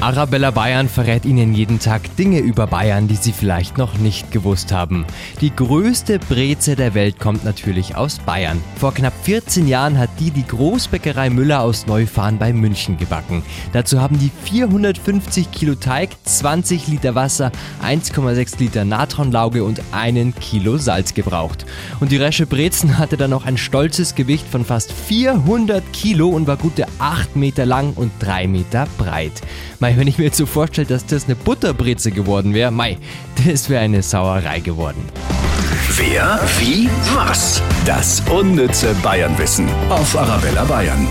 Arabella Bayern verrät Ihnen jeden Tag Dinge über Bayern, die Sie vielleicht noch nicht gewusst haben. Die größte Breze der Welt kommt natürlich aus Bayern. Vor knapp 14 Jahren hat die die Großbäckerei Müller aus Neufahren bei München gebacken. Dazu haben die 450 Kilo Teig, 20 Liter Wasser, 1,6 Liter Natronlauge und einen Kilo Salz gebraucht. Und die Resche Brezen hatte dann noch ein stolzes Gewicht von fast 400 Kilo und war gute 8 Meter lang und 3 Meter breit. Mei, wenn ich mir jetzt so vorstelle, dass das eine Butterbreze geworden wäre, mei, das wäre eine Sauerei geworden. Wer, wie, was? Das unnütze Bayernwissen auf Arabella Bayern.